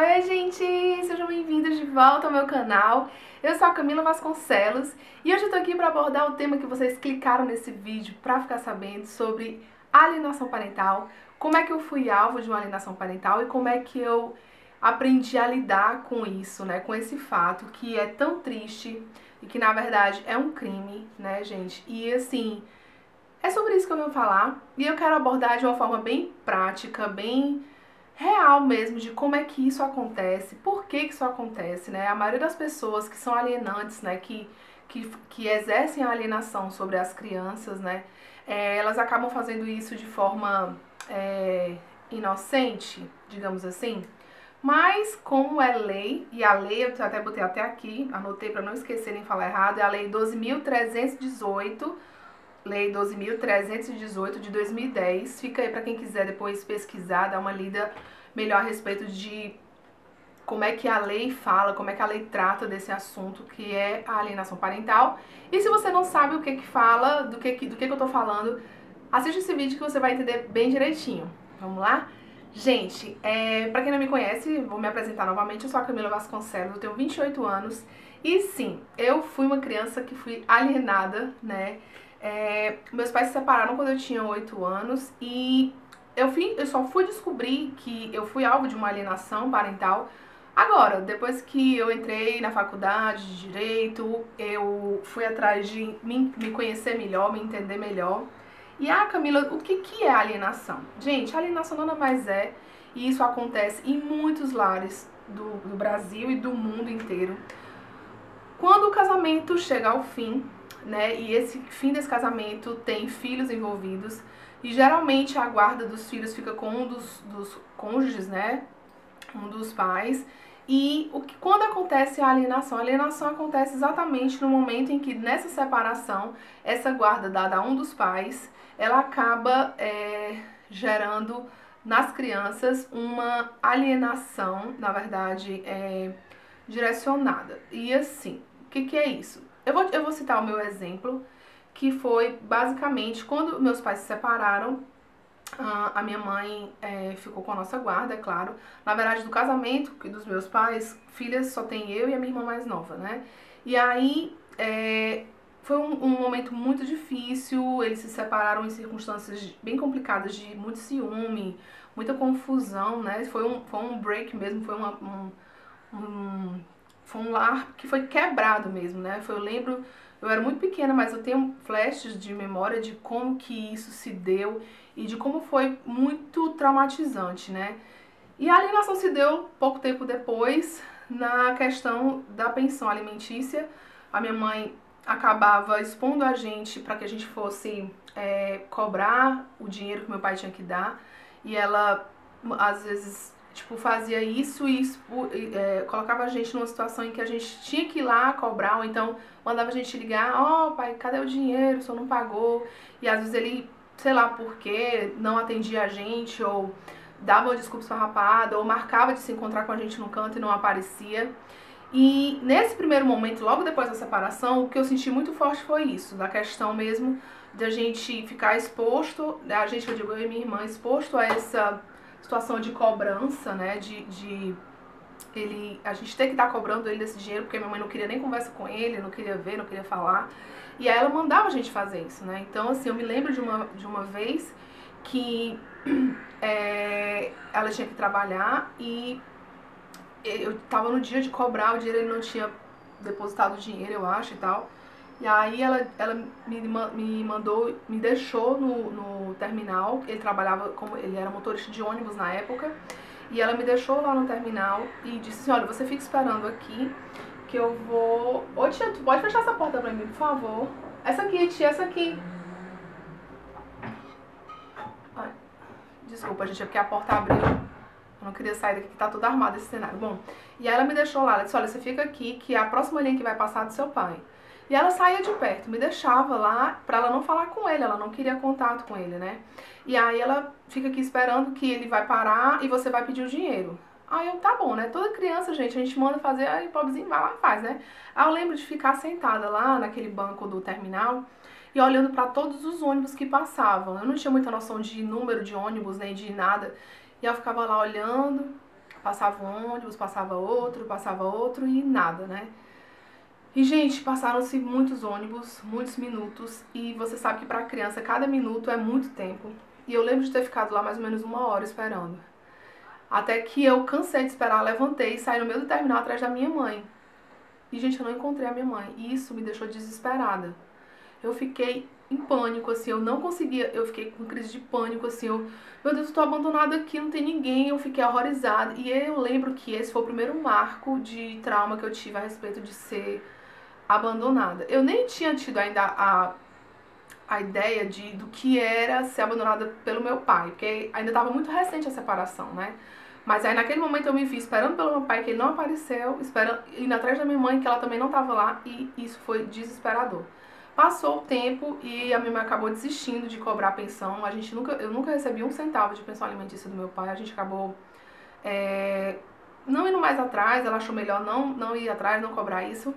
Oi, gente! Sejam bem-vindos de volta ao meu canal. Eu sou a Camila Vasconcelos e hoje eu tô aqui para abordar o tema que vocês clicaram nesse vídeo para ficar sabendo sobre alienação parental, como é que eu fui alvo de uma alienação parental e como é que eu aprendi a lidar com isso, né, com esse fato que é tão triste e que na verdade é um crime, né, gente? E assim, é sobre isso que eu vou falar e eu quero abordar de uma forma bem prática, bem real mesmo de como é que isso acontece, por que, que isso acontece, né? A maioria das pessoas que são alienantes, né, que, que, que exercem a alienação sobre as crianças, né, é, elas acabam fazendo isso de forma é, inocente, digamos assim. Mas como é lei, e a lei eu até botei até aqui, anotei para não esquecer nem falar errado, é a lei 12.318 Lei 12.318 de 2010. Fica aí para quem quiser depois pesquisar, dar uma lida melhor a respeito de como é que a lei fala, como é que a lei trata desse assunto que é a alienação parental. E se você não sabe o que que fala, do que, do que, que eu tô falando, assiste esse vídeo que você vai entender bem direitinho. Vamos lá? Gente, é, para quem não me conhece, vou me apresentar novamente. Eu sou a Camila Vasconcelos, eu tenho 28 anos. E sim, eu fui uma criança que fui alienada, né? É, meus pais se separaram quando eu tinha 8 anos e eu, fui, eu só fui descobrir que eu fui alvo de uma alienação parental agora, depois que eu entrei na faculdade de Direito, eu fui atrás de me, me conhecer melhor, me entender melhor. E ah, Camila, o que, que é alienação? Gente, alienação nada mais é, e isso acontece em muitos lares do, do Brasil e do mundo inteiro. Quando o casamento chega ao fim, né? E esse fim desse casamento tem filhos envolvidos e geralmente a guarda dos filhos fica com um dos, dos cônjuges, né? Um dos pais. E o que, quando acontece a alienação? A alienação acontece exatamente no momento em que, nessa separação, essa guarda dada a um dos pais, ela acaba é, gerando nas crianças uma alienação, na verdade, é, direcionada. E assim, o que, que é isso? Eu vou, eu vou citar o meu exemplo, que foi basicamente quando meus pais se separaram, a minha mãe é, ficou com a nossa guarda, é claro. Na verdade, do casamento dos meus pais, filhas só tem eu e a minha irmã mais nova, né? E aí é, foi um, um, momento muito difícil, eles se separaram em circunstâncias bem complicadas, de muito ciúme, muita confusão, né? Foi um, foi um break mesmo, foi uma, um, um foi um lar que foi quebrado mesmo, né? Foi, eu lembro, eu era muito pequena, mas eu tenho flashes de memória de como que isso se deu e de como foi muito traumatizante, né? E a alienação se deu pouco tempo depois na questão da pensão alimentícia. A minha mãe acabava expondo a gente para que a gente fosse é, cobrar o dinheiro que meu pai tinha que dar e ela às vezes tipo, fazia isso e é, colocava a gente numa situação em que a gente tinha que ir lá cobrar, ou então mandava a gente ligar, ó oh, pai, cadê o dinheiro? O senhor não pagou. E às vezes ele, sei lá por quê, não atendia a gente, ou dava uma desculpa esfarrapada, ou marcava de se encontrar com a gente no canto e não aparecia. E nesse primeiro momento, logo depois da separação, o que eu senti muito forte foi isso, da questão mesmo de a gente ficar exposto, a gente, eu digo, eu e minha irmã, exposto a essa situação de cobrança, né? De, de ele, a gente ter que estar cobrando ele desse dinheiro, porque minha mãe não queria nem conversa com ele, não queria ver, não queria falar. E aí ela mandava a gente fazer isso, né? Então, assim, eu me lembro de uma, de uma vez que é, ela tinha que trabalhar e eu tava no dia de cobrar o dinheiro, ele não tinha depositado o dinheiro, eu acho, e tal. E aí ela, ela me, me mandou, me deixou no, no terminal, ele trabalhava como ele era motorista de ônibus na época, e ela me deixou lá no terminal e disse assim, olha, você fica esperando aqui que eu vou. Ô tia, tu pode fechar essa porta pra mim, por favor? Essa aqui, tia, essa aqui. Ai, desculpa, gente, é porque a porta abriu. Eu não queria sair daqui que tá tudo armado esse cenário. Bom, e aí ela me deixou lá, ela disse, olha, você fica aqui que a próxima linha que vai passar é do seu pai. E ela saía de perto, me deixava lá pra ela não falar com ele, ela não queria contato com ele, né? E aí ela fica aqui esperando que ele vai parar e você vai pedir o dinheiro. Aí eu, tá bom, né? Toda criança, gente, a gente manda fazer, aí pobrezinho vai lá e faz, né? Aí eu lembro de ficar sentada lá naquele banco do terminal e olhando para todos os ônibus que passavam. Eu não tinha muita noção de número de ônibus, nem de nada. E eu ficava lá olhando, Passava um ônibus, passava outro, passava outro e nada, né? E, gente, passaram-se muitos ônibus, muitos minutos, e você sabe que para criança cada minuto é muito tempo. E eu lembro de ter ficado lá mais ou menos uma hora esperando. Até que eu cansei de esperar, levantei e saí no meio do terminal atrás da minha mãe. E, gente, eu não encontrei a minha mãe. E isso me deixou desesperada. Eu fiquei em pânico, assim, eu não conseguia, eu fiquei com crise de pânico, assim, eu, meu Deus, eu tô abandonada aqui, não tem ninguém, eu fiquei horrorizada. E eu lembro que esse foi o primeiro marco de trauma que eu tive a respeito de ser abandonada. Eu nem tinha tido ainda a, a ideia de, do que era ser abandonada pelo meu pai, porque ainda estava muito recente a separação, né? Mas aí naquele momento eu me vi esperando pelo meu pai, que ele não apareceu, esperando, indo atrás da minha mãe, que ela também não estava lá, e isso foi desesperador. Passou o tempo e a minha mãe acabou desistindo de cobrar pensão. A gente nunca, eu nunca recebi um centavo de pensão alimentícia do meu pai. A gente acabou é, não indo mais atrás, ela achou melhor não, não ir atrás, não cobrar isso.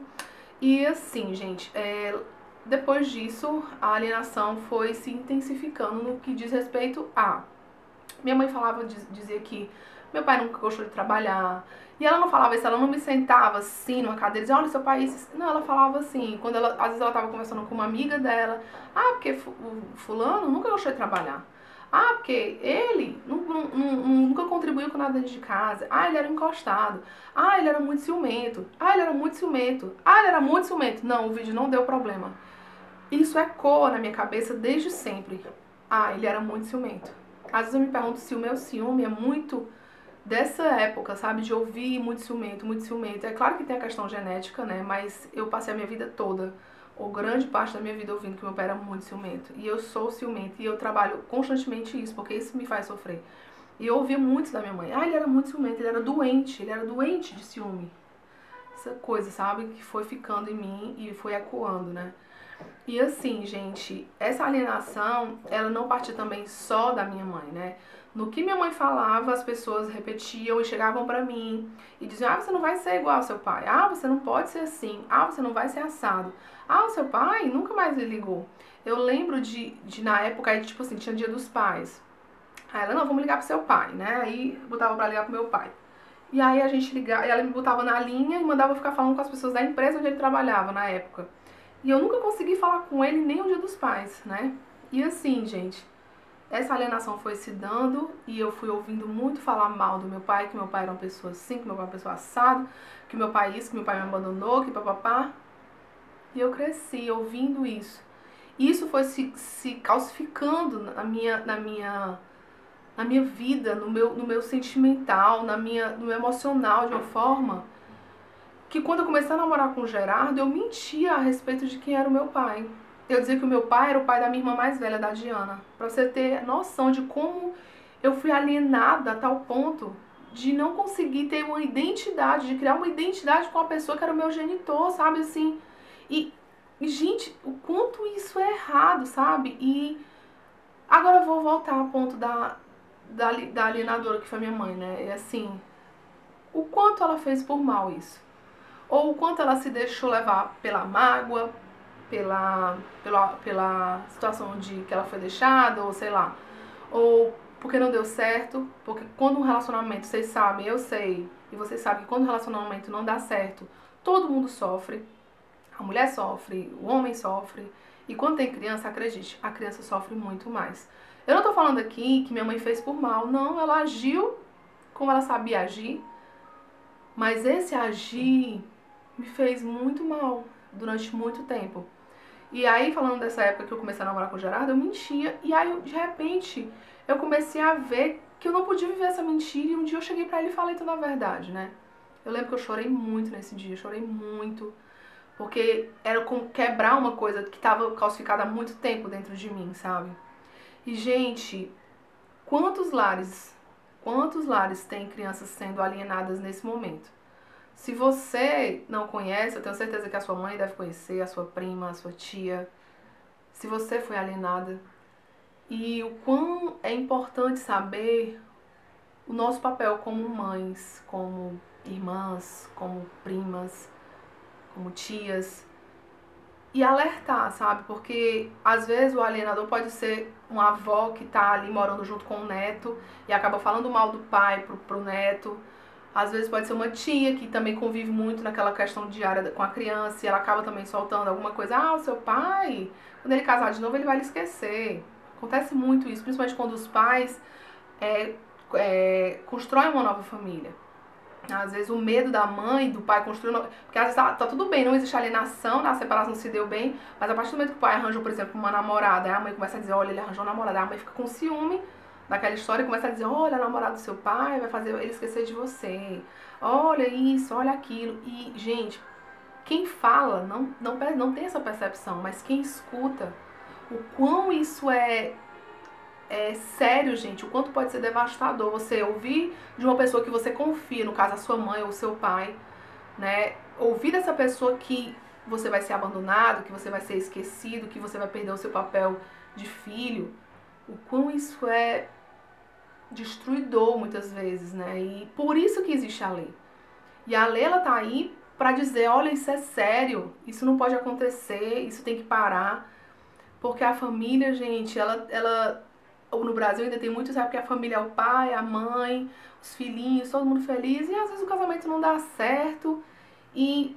E assim, gente, é, depois disso, a alienação foi se intensificando no que diz respeito a. Minha mãe falava, dizia que meu pai nunca gostou de trabalhar. E ela não falava isso, ela não me sentava assim numa cadeira e dizia, olha, seu pai. Não, ela falava assim, quando ela, às vezes ela tava conversando com uma amiga dela, ah, porque o fulano nunca gostou de trabalhar. Ah, porque ele nunca contribuiu com nada de casa. Ah, ele era encostado. Ah, ele era muito ciumento. Ah, ele era muito ciumento. Ah, ele era muito ciumento. Não, o vídeo não deu problema. Isso ecoa na minha cabeça desde sempre. Ah, ele era muito ciumento. Às vezes eu me pergunto se o meu ciúme é muito dessa época, sabe? De ouvir muito ciumento, muito ciumento. É claro que tem a questão genética, né? Mas eu passei a minha vida toda ou grande parte da minha vida ouvindo que meu pai era muito ciumento. E eu sou ciumento e eu trabalho constantemente isso, porque isso me faz sofrer. E eu ouvi muito da minha mãe. Ah, ele era muito ciumento, ele era doente, ele era doente de ciúme. Essa coisa, sabe? Que foi ficando em mim e foi ecoando, né? E assim, gente, essa alienação, ela não partiu também só da minha mãe, né? No que minha mãe falava, as pessoas repetiam e chegavam para mim e diziam: Ah, você não vai ser igual ao seu pai. Ah, você não pode ser assim. Ah, você não vai ser assado. Ah, o seu pai nunca mais me ligou. Eu lembro de, de na época, aí, tipo assim, tinha dia dos pais. Aí ela, não, vamos ligar pro seu pai, né? Aí botava pra ligar pro meu pai. E aí a gente ligava, ela me botava na linha e mandava ficar falando com as pessoas da empresa onde ele trabalhava na época. E eu nunca consegui falar com ele nem o dia dos pais, né? E assim, gente, essa alienação foi se dando e eu fui ouvindo muito falar mal do meu pai, que meu pai era uma pessoa assim, que meu pai era uma pessoa assado, que meu pai isso, que meu pai me abandonou, que papapá. E eu cresci ouvindo isso. Isso foi se, se calcificando na minha, na minha, na minha vida, no meu, no meu sentimental, na minha, no meu emocional de uma forma que quando eu comecei a namorar com o Gerardo, eu mentia a respeito de quem era o meu pai eu dizia que o meu pai era o pai da minha irmã mais velha, da Diana. Pra você ter noção de como eu fui alienada a tal ponto de não conseguir ter uma identidade, de criar uma identidade com a pessoa que era o meu genitor, sabe assim? E, e gente, o quanto isso é errado, sabe? E agora eu vou voltar ao ponto da, da, da alienadora que foi minha mãe, né? É assim, o quanto ela fez por mal isso. Ou o quanto ela se deixou levar pela mágoa, pela, pela, pela situação de que ela foi deixada, ou sei lá, ou porque não deu certo, porque quando um relacionamento, vocês sabem, eu sei, e vocês sabem que quando um relacionamento não dá certo, todo mundo sofre, a mulher sofre, o homem sofre, e quando tem criança, acredite, a criança sofre muito mais. Eu não tô falando aqui que minha mãe fez por mal, não, ela agiu como ela sabia agir, mas esse agir me fez muito mal durante muito tempo. E aí, falando dessa época que eu comecei a namorar com o Gerardo, eu mentia. E aí, de repente, eu comecei a ver que eu não podia viver essa mentira. E um dia eu cheguei pra ele e falei toda a verdade, né? Eu lembro que eu chorei muito nesse dia, chorei muito. Porque era como quebrar uma coisa que estava calcificada há muito tempo dentro de mim, sabe? E, gente, quantos lares, quantos lares tem crianças sendo alienadas nesse momento? Se você não conhece, eu tenho certeza que a sua mãe deve conhecer, a sua prima, a sua tia. Se você foi alienada. E o quão é importante saber o nosso papel como mães, como irmãs, como primas, como tias. E alertar, sabe? Porque às vezes o alienador pode ser uma avó que tá ali morando junto com o neto e acaba falando mal do pai pro, pro neto Às vezes pode ser uma tia que também convive muito naquela questão diária com a criança e ela acaba também soltando alguma coisa. Ah, o seu pai, quando ele casar de novo, ele vai lhe esquecer. Acontece muito isso, principalmente quando os pais é, é, constroem uma nova família. Às vezes o medo da mãe, do pai construir. Porque às vezes tá, tá, tudo bem, não existe alienação, né? a separação se deu bem, mas a partir do momento que o pai arranjou, por exemplo, uma namorada, a mãe começa a dizer: olha, ele arranjou uma namorada, a mãe fica com ciúme daquela história e começa a dizer: olha, namorada do seu pai vai fazer ele esquecer de você, olha isso, olha aquilo. E, gente, quem fala não, não, não tem essa percepção, mas quem escuta, o quão isso é é sério, gente, o quanto pode ser devastador você ouvir de uma pessoa que você confia, no caso a sua mãe ou o seu pai, né? Ouvir dessa pessoa que você vai ser abandonado, que você vai ser esquecido, que você vai perder o seu papel de filho, o quão isso é destruidor muitas vezes, né? E por isso que existe a lei. E a lei ela tá aí para dizer, olha, isso é sério, isso não pode acontecer, isso tem que parar. Porque a família, gente, ela ela no Brasil ainda tem muito, sabe que a família é o pai, a mãe, os filhinhos, todo mundo feliz, e às vezes o casamento não dá certo. E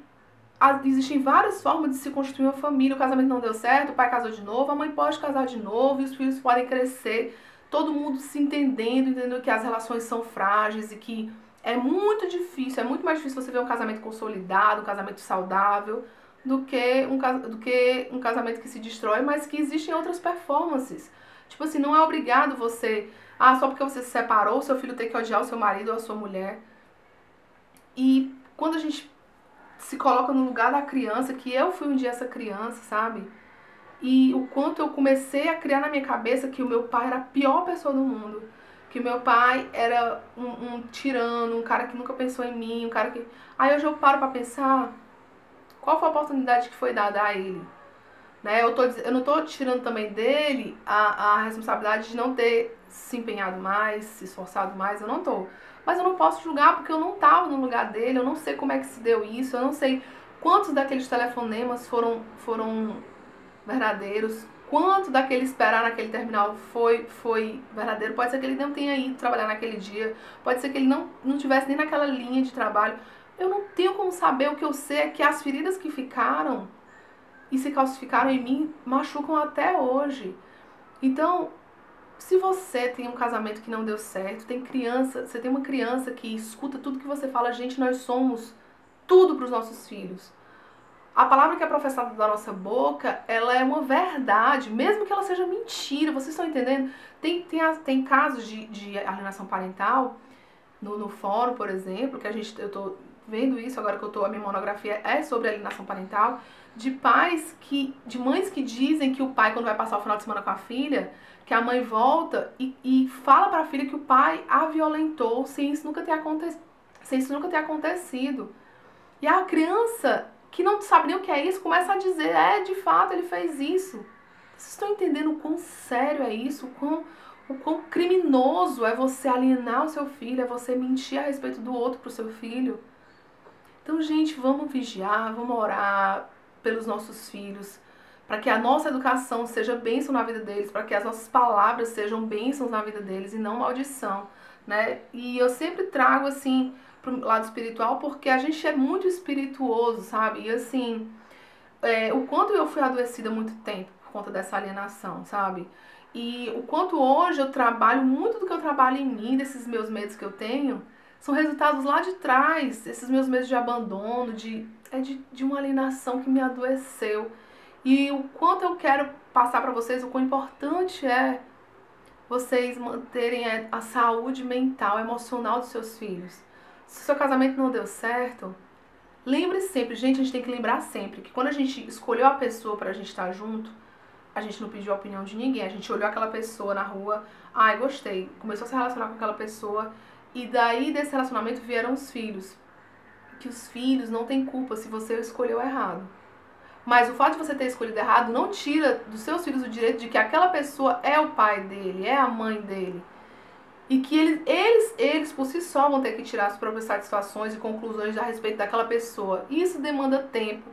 existem várias formas de se construir uma família. O casamento não deu certo, o pai casou de novo, a mãe pode casar de novo, e os filhos podem crescer, todo mundo se entendendo, entendendo que as relações são frágeis e que é muito difícil, é muito mais difícil você ver um casamento consolidado, um casamento saudável, do que um, do que um casamento que se destrói, mas que existem outras performances. Tipo assim, não é obrigado você. Ah, só porque você se separou, seu filho tem que odiar o seu marido ou a sua mulher. E quando a gente se coloca no lugar da criança, que eu fui um dia essa criança, sabe? E o quanto eu comecei a criar na minha cabeça que o meu pai era a pior pessoa do mundo. Que meu pai era um, um tirano, um cara que nunca pensou em mim, um cara que. Aí hoje eu paro pra pensar qual foi a oportunidade que foi dada a ele. Né? Eu, tô, eu não estou tirando também dele a, a responsabilidade de não ter se empenhado mais, se esforçado mais, eu não estou. Mas eu não posso julgar porque eu não estava no lugar dele, eu não sei como é que se deu isso, eu não sei quantos daqueles telefonemas foram, foram verdadeiros, quanto daquele esperar naquele terminal foi, foi verdadeiro. Pode ser que ele não tenha ido trabalhar naquele dia, pode ser que ele não, não tivesse nem naquela linha de trabalho. Eu não tenho como saber, o que eu sei é que as feridas que ficaram e se calcificaram em mim machucam até hoje. Então, se você tem um casamento que não deu certo, tem criança, você tem uma criança que escuta tudo que você fala, gente, nós somos tudo para os nossos filhos. A palavra que é professada da nossa boca, ela é uma verdade, mesmo que ela seja mentira. Vocês estão entendendo? Tem, tem, tem casos de, de alienação parental no, no fórum, por exemplo, que a gente, eu tô vendo isso agora que eu tô, a minha monografia é sobre alienação parental, de pais que, de mães que dizem que o pai, quando vai passar o final de semana com a filha, que a mãe volta e, e fala para a filha que o pai a violentou sem isso nunca ter acontecido. Sem isso nunca ter acontecido. E a criança, que não sabe nem o que é isso, começa a dizer: é, de fato, ele fez isso. Vocês estão entendendo o quão sério é isso? O quão, o quão criminoso é você alienar o seu filho, é você mentir a respeito do outro pro seu filho? Então, gente, vamos vigiar, vamos orar pelos nossos filhos, para que a nossa educação seja bênção na vida deles, para que as nossas palavras sejam bênçãos na vida deles e não maldição, né? E eu sempre trago assim pro lado espiritual porque a gente é muito espirituoso, sabe? E assim, é, o quanto eu fui adoecida há muito tempo por conta dessa alienação, sabe? E o quanto hoje eu trabalho, muito do que eu trabalho em mim, desses meus medos que eu tenho, são resultados lá de trás, esses meus medos de abandono, de, é de, de uma alienação que me adoeceu. E o quanto eu quero passar para vocês, o quão importante é vocês manterem a saúde mental, emocional dos seus filhos. Se seu casamento não deu certo, lembre sempre, gente, a gente tem que lembrar sempre que quando a gente escolheu a pessoa para a gente estar junto, a gente não pediu a opinião de ninguém, a gente olhou aquela pessoa na rua, ai, gostei, começou a se relacionar com aquela pessoa e daí desse relacionamento vieram os filhos. Que os filhos não têm culpa se você escolheu errado. Mas o fato de você ter escolhido errado não tira dos seus filhos o direito de que aquela pessoa é o pai dele, é a mãe dele. E que eles, eles, eles por si só vão ter que tirar as próprias satisfações e conclusões a respeito daquela pessoa. Isso demanda tempo.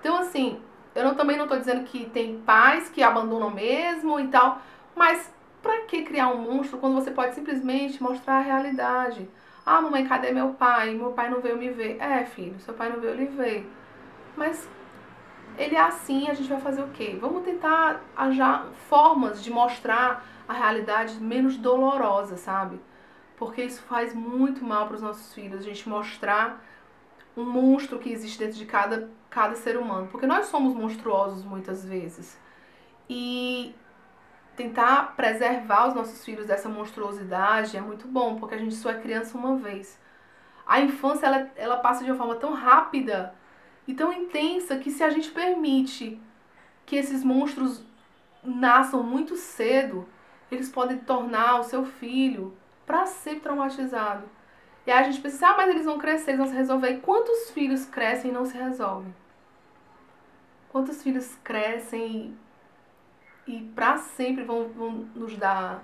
Então, assim, eu não, também não estou dizendo que tem pais que abandonam mesmo e tal, mas para que criar um monstro quando você pode simplesmente mostrar a realidade? Ah, mamãe, cadê meu pai? Meu pai não veio me ver. É, filho, seu pai não veio lhe ver. Mas ele é assim, a gente vai fazer o quê? Vamos tentar achar formas de mostrar a realidade menos dolorosa, sabe? Porque isso faz muito mal para os nossos filhos, a gente mostrar um monstro que existe dentro de cada, cada ser humano. Porque nós somos monstruosos muitas vezes. E tentar preservar os nossos filhos dessa monstruosidade é muito bom, porque a gente só é criança uma vez. A infância ela, ela passa de uma forma tão rápida e tão intensa que se a gente permite que esses monstros nasçam muito cedo, eles podem tornar o seu filho para sempre traumatizado. E aí a gente pensa, ah, mas eles vão crescer, eles vão se resolver. E quantos filhos crescem e não se resolvem? Quantos filhos crescem e, e para sempre vão, vão nos dar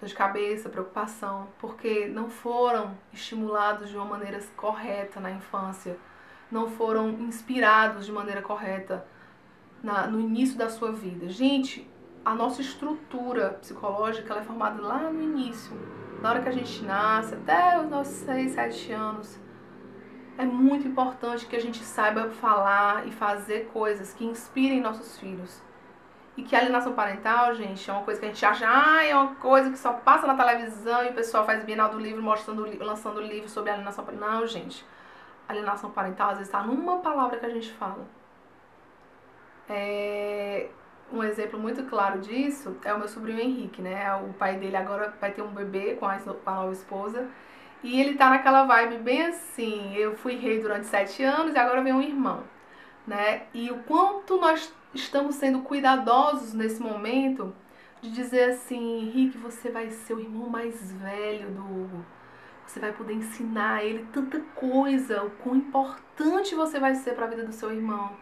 dor de cabeça, preocupação, porque não foram estimulados de uma maneira correta na infância, não foram inspirados de maneira correta na, no início da sua vida. Gente, a nossa estrutura psicológica ela é formada lá no início, na hora que a gente nasce, até os nossos 6, 7 anos. É muito importante que a gente saiba falar e fazer coisas que inspirem nossos filhos. E que a alienação parental, gente, é uma coisa que a gente acha, ah, é uma coisa que só passa na televisão e o pessoal faz bienal do livro mostrando, lançando livro sobre alienação parental. Não, gente. Alienação parental às vezes está numa palavra que a gente fala. É, um exemplo muito claro disso é o meu sobrinho Henrique, né? O pai dele agora vai ter um bebê com a, nova esposa. E ele tá naquela vibe bem assim, eu fui rei durante sete anos e agora vem um irmão, né? E o quanto nós estamos sendo cuidadosos nesse momento de dizer assim, Henrique, você vai ser o irmão mais velho do Hugo. Você vai poder ensinar ele tanta coisa, o quão importante você vai ser para a vida do seu irmão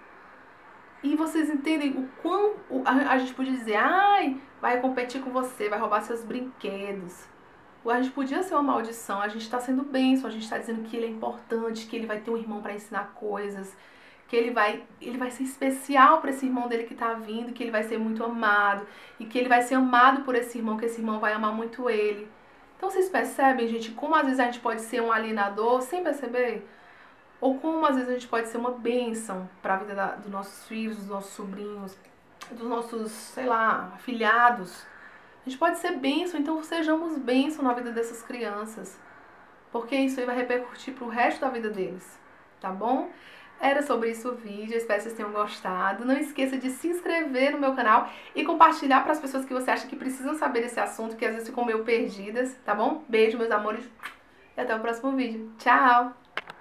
e vocês entendem o quão a, gente podia dizer, ai, vai competir com você, vai roubar seus brinquedos. A gente podia ser uma maldição, a gente está sendo bênção, a gente está dizendo que ele é importante, que ele vai ter um irmão para ensinar coisas, que ele vai, ele vai ser especial para esse irmão dele que está vindo, que ele vai ser muito amado, e que ele vai ser amado por esse irmão, que esse irmão vai amar muito ele. Então vocês percebem, gente, como às vezes a gente pode ser um alienador sem perceber? Ou como às vezes a gente pode ser uma bênção para a vida da, dos nossos filhos, dos nossos sobrinhos, dos nossos, sei lá, afilhados. A gente pode ser bênção, então sejamos bênção na vida dessas crianças. Porque isso aí vai repercutir pro resto da vida deles, tá bom? Era sobre isso o vídeo, espero que vocês tenham gostado. Não esqueça de se inscrever no meu canal e compartilhar para as pessoas que você acha que precisam saber desse assunto, que às vezes ficam meio perdidas, tá bom? Beijo, meus amores, e até o próximo vídeo. Tchau!